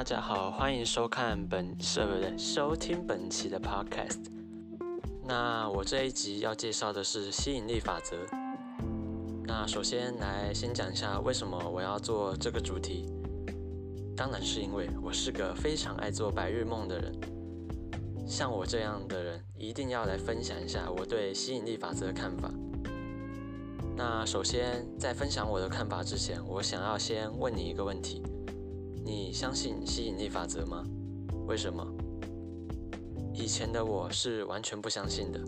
大家好，欢迎收看本收收听本期的 Podcast。那我这一集要介绍的是吸引力法则。那首先来先讲一下为什么我要做这个主题。当然是因为我是个非常爱做白日梦的人。像我这样的人，一定要来分享一下我对吸引力法则的看法。那首先在分享我的看法之前，我想要先问你一个问题。你相信吸引力法则吗？为什么？以前的我是完全不相信的。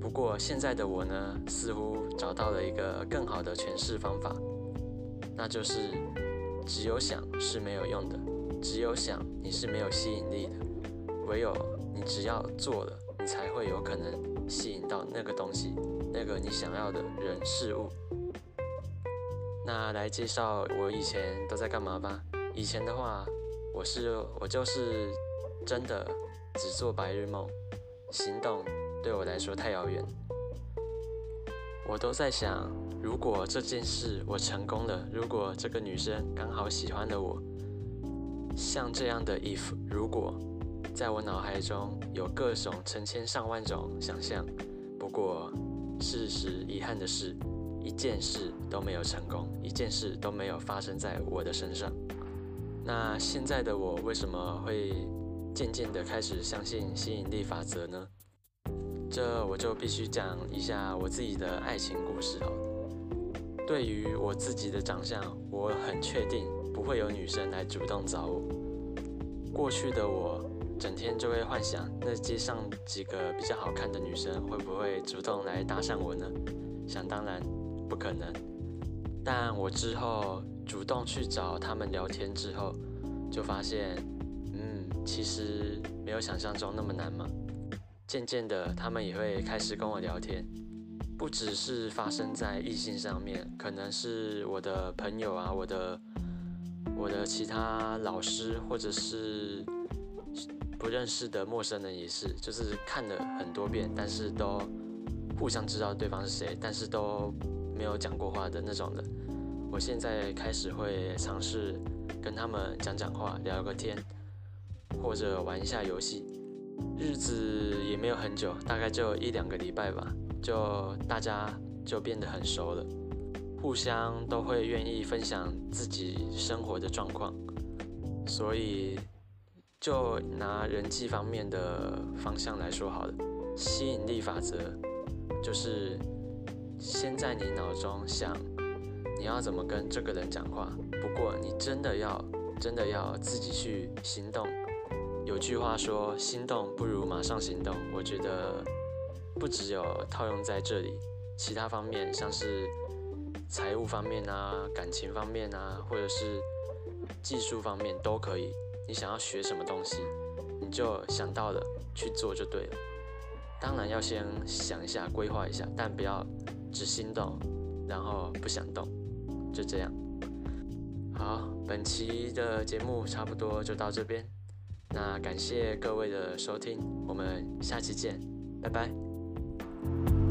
不过现在的我呢，似乎找到了一个更好的诠释方法，那就是只有想是没有用的，只有想你是没有吸引力的，唯有你只要做了，你才会有可能吸引到那个东西，那个你想要的人事物。那来介绍我以前都在干嘛吧。以前的话，我是我就是真的只做白日梦，行动对我来说太遥远。我都在想，如果这件事我成功了，如果这个女生刚好喜欢了我，像这样的 if 如果，在我脑海中有各种成千上万种想象。不过，事实遗憾的是，一件事都没有成功，一件事都没有发生在我的身上。那现在的我为什么会渐渐的开始相信吸引力法则呢？这我就必须讲一下我自己的爱情故事哦。对于我自己的长相，我很确定不会有女生来主动找我。过去的我整天就会幻想，那街上几个比较好看的女生会不会主动来搭讪我呢？想当然不可能。但我之后。主动去找他们聊天之后，就发现，嗯，其实没有想象中那么难嘛。渐渐的，他们也会开始跟我聊天，不只是发生在异性上面，可能是我的朋友啊，我的我的其他老师，或者是不认识的陌生人也是，就是看了很多遍，但是都互相知道对方是谁，但是都没有讲过话的那种的。我现在开始会尝试跟他们讲讲话，聊个天，或者玩一下游戏。日子也没有很久，大概就一两个礼拜吧，就大家就变得很熟了，互相都会愿意分享自己生活的状况。所以，就拿人际方面的方向来说好了，吸引力法则就是先在你脑中想。你要怎么跟这个人讲话？不过你真的要，真的要自己去行动。有句话说，心动不如马上行动。我觉得不只有套用在这里，其他方面像是财务方面啊、感情方面啊，或者是技术方面都可以。你想要学什么东西，你就想到了去做就对了。当然要先想一下，规划一下，但不要只心动，然后不想动。就这样，好，本期的节目差不多就到这边，那感谢各位的收听，我们下期见，拜拜。